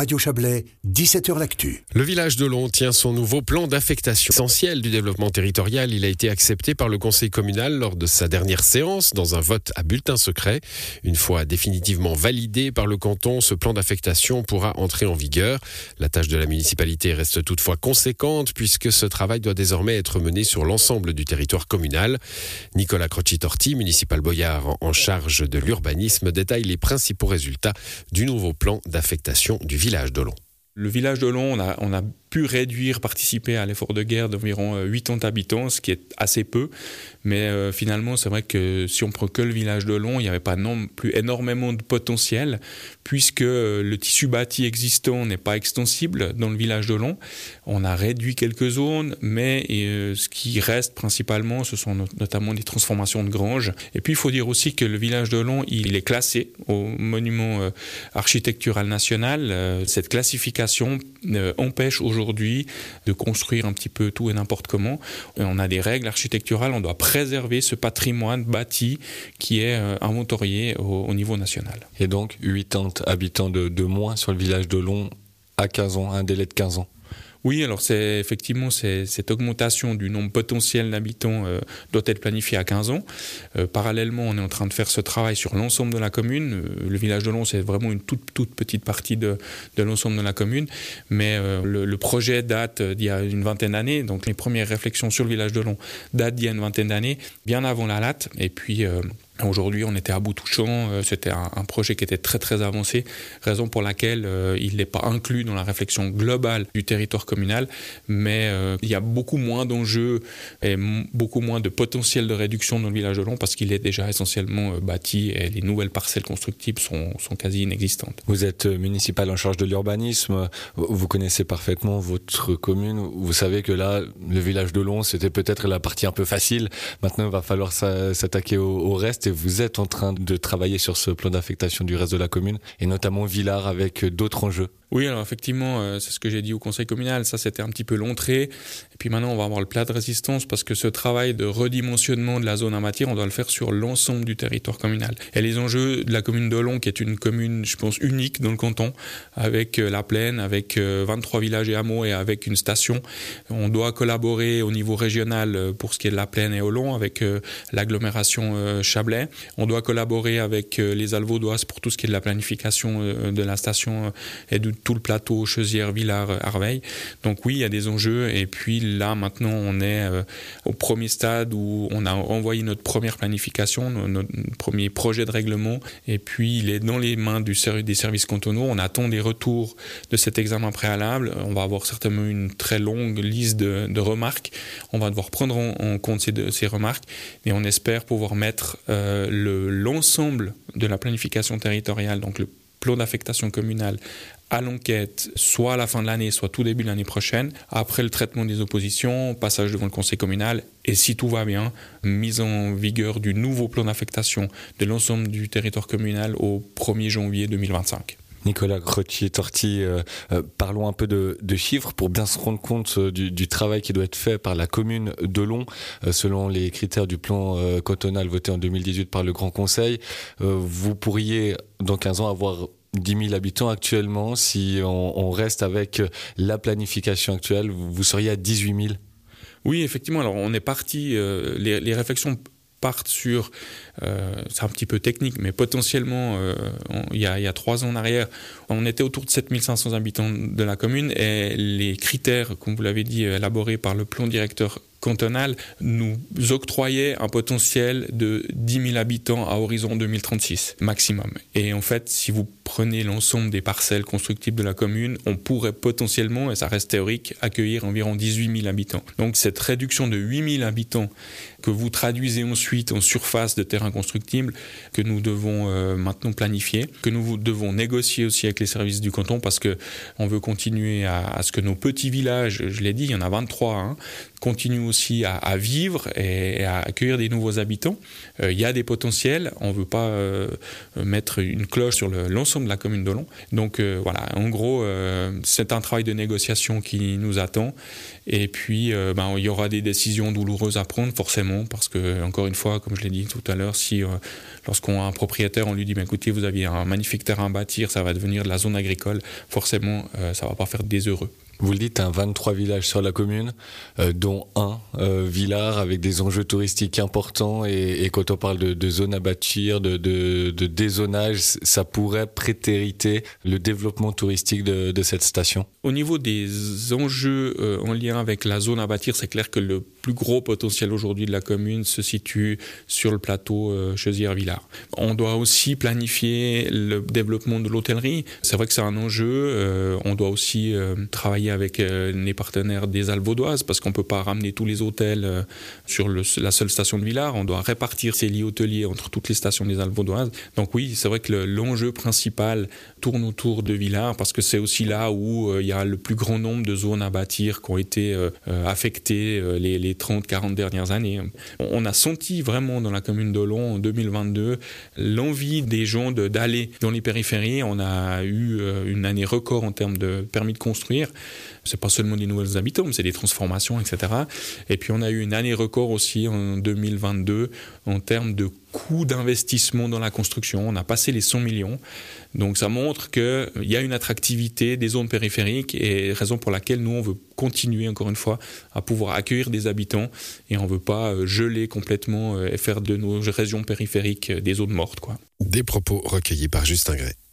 Radio Chablais, 17h L'Actu. Le village de Long tient son nouveau plan d'affectation essentiel du développement territorial. Il a été accepté par le conseil communal lors de sa dernière séance dans un vote à bulletin secret. Une fois définitivement validé par le canton, ce plan d'affectation pourra entrer en vigueur. La tâche de la municipalité reste toutefois conséquente puisque ce travail doit désormais être mené sur l'ensemble du territoire communal. Nicolas Croci-Torti, municipal boyard en charge de l'urbanisme, détaille les principaux résultats du nouveau plan d'affectation du village d'Olon. Le village d'Olon, on a, on a pu réduire, participer à l'effort de guerre d'environ 80 euh, habitants, ce qui est assez peu. Mais euh, finalement, c'est vrai que si on prend que le village de Long, il n'y avait pas non plus énormément de potentiel, puisque euh, le tissu bâti existant n'est pas extensible dans le village de Long. On a réduit quelques zones, mais ce qui reste principalement, ce sont notamment des transformations de granges. Et puis, il faut dire aussi que le village de Long, il est classé au monument architectural national. cette classification empêche aujourd'hui aujourd'hui de construire un petit peu tout et n'importe comment. On a des règles architecturales, on doit préserver ce patrimoine bâti qui est euh, inventorié au, niveau national. Et donc 80 habitants de, de moins sur le village de Long à 15 ans, un délai de 15 ans. Oui, alors c'est effectivement cette augmentation du nombre potentiel d'habitants euh, doit être planifiée à 15 ans. Euh, parallèlement, on est en train de faire ce travail sur l'ensemble de la commune. Euh, le village de Long, c'est vraiment une toute, toute petite partie de, de l'ensemble de la commune, mais le, le, projet date d'il y a une vingtaine d'années. Donc les premières réflexions sur le village de Long datent d'il y a une vingtaine d'années, bien avant la latte. Et puis Aujourd'hui, on était à bout touchant. Euh, c'était un, projet qui était très très avancé, raison pour laquelle euh, il n'est pas inclus dans la réflexion globale du territoire communal. Mais euh, il y a beaucoup moins d'enjeux et beaucoup moins de potentiel de réduction dans le village de Long parce qu'il est déjà essentiellement bâti et les nouvelles parcelles constructibles sont, sont quasi inexistantes. Vous êtes municipal en charge de l'urbanisme. Vous connaissez parfaitement votre commune. Vous savez que là, le village de Long, c'était peut-être la partie un peu facile. Maintenant, il va falloir s'attaquer au reste vous êtes en train de travailler sur ce plan d'affectation du reste de la commune, et notamment Villars avec d'autres enjeux. Oui, alors effectivement, euh, c'est ce que j'ai dit au conseil communal, ça c'était un petit peu l'entrée. Et puis maintenant, on va avoir le plat de résistance parce que ce travail de redimensionnement de la zone en matière, on doit le faire sur l'ensemble du territoire communal. Et les enjeux de la commune d'Olon, qui est une commune, je pense, unique dans le canton, avec euh, la plaine, avec 23 euh, villages et hameaux et avec une station, on doit collaborer au niveau régional pour ce qui est de la plaine et Olon avec l'agglomération Chablais. On doit collaborer avec les Alvaudoises pour tout ce qui est de la planification de la station et de tout le plateau, Chausière, Villars, Arveil. Donc oui, il y a des enjeux. Et puis là, maintenant, on est euh, au premier stade où on a envoyé notre première planification, notre premier projet de règlement. Et puis, il est dans les mains des services cantonaux. On attend des retours de cet examen préalable. On va avoir certainement une très longue liste de, remarques. On va devoir prendre en, compte ces, remarques. Et on espère pouvoir mettre euh, l'ensemble de la planification territoriale, donc le plan d'affectation communale à l'enquête, soit à la fin de l'année, soit tout début de l'année prochaine, après le traitement des oppositions, passage devant le conseil communal, et si tout va bien, mise en vigueur du nouveau plan d'affectation de l'ensemble du territoire communal au 1er janvier 2025. Nicolas Grottier-Torti, euh, euh, parlons un peu de, chiffres pour bien se rendre compte euh, du, travail qui doit être fait par la commune de Long, selon les critères du plan cotonal voté en 2018 par le Grand Conseil. vous pourriez, dans 15 ans, avoir 10 000 habitants actuellement. Si on, reste avec la planification actuelle, vous seriez à 18 000 Oui, effectivement. Alors, on est parti, les, réflexions partent sur, euh, c'est un petit peu technique, mais potentiellement, euh, il, y a, il, y a, trois ans en arrière, on était autour de 7500 habitants de la commune et les critères, comme vous l'avez dit, élaborés par le plan directeur cantonal nous octroyait un potentiel de 10 000 habitants à horizon 2036 maximum. Et en fait, si vous prenez l'ensemble des parcelles constructibles de la commune, on pourrait potentiellement, et ça reste théorique, accueillir environ 18 000 habitants. Donc cette réduction de 8 000 habitants que vous traduisez ensuite en surface de terrain constructible, que nous devons euh, maintenant planifier, que nous devons négocier aussi avec les services du canton parce que on veut continuer à, ce que nos petits villages, je l'ai dit, il y en a 23, hein, continue aussi à, vivre et, à accueillir des nouveaux habitants. Il y a des potentiels, on ne veut pas mettre une cloche sur l'ensemble de la commune de Long. Donc voilà, en gros, c'est un travail de négociation qui nous attend. Et puis, ben, il y aura des décisions douloureuses à prendre, forcément, parce que, encore une fois, comme je l'ai dit tout à l'heure, si lorsqu'on a un propriétaire, on lui dit, ben, écoutez, vous aviez un magnifique terrain à bâtir, ça va devenir de la zone agricole, forcément, ça ne va pas faire des heureux. Vous le dites, un 23 villages sur la commune, euh, dont un euh, village avec des enjeux touristiques importants. Et, quand on parle de, zones à bâtir, de, de, dézonage, ça pourrait prétériter le développement touristique de, cette station Au niveau des enjeux euh, en lien avec la zone à bâtir, c'est clair que le plus gros potentiel aujourd'hui de la commune se situe sur le plateau euh, Chausière-Villars. On doit aussi planifier le développement de l'hôtellerie. C'est vrai que c'est un enjeu. on doit aussi travailler avec euh, les partenaires des Alpes vaudoises parce qu'on ne peut pas ramener tous les hôtels euh, sur la seule station de Villars. On doit répartir ces lits hôteliers entre toutes les stations des Alpes vaudoises. Donc oui, c'est vrai que l'enjeu principal tourne autour de Villars parce que c'est aussi là où euh, il y a le plus grand nombre de zones à bâtir qui ont été affectées 30-40 dernières années. On a senti vraiment dans la commune d'Olon en 2022 l'envie des gens d'aller dans les périphéries. On a eu une année record en termes de permis de construire. C'est pas seulement des nouvelles habitants, mais c'est des transformations, etc. Et puis on a eu une année record aussi en 2022 en termes de coût d'investissement dans la construction. On a passé les 100 millions. Donc ça montre qu'il y a une attractivité des zones périphériques et raison pour laquelle nous, on veut continuer encore une fois à pouvoir accueillir des habitants et on ne veut pas euh, geler complètement euh, et faire de nos régions périphériques des zones mortes. Quoi. Des propos recueillis par Justin Gray.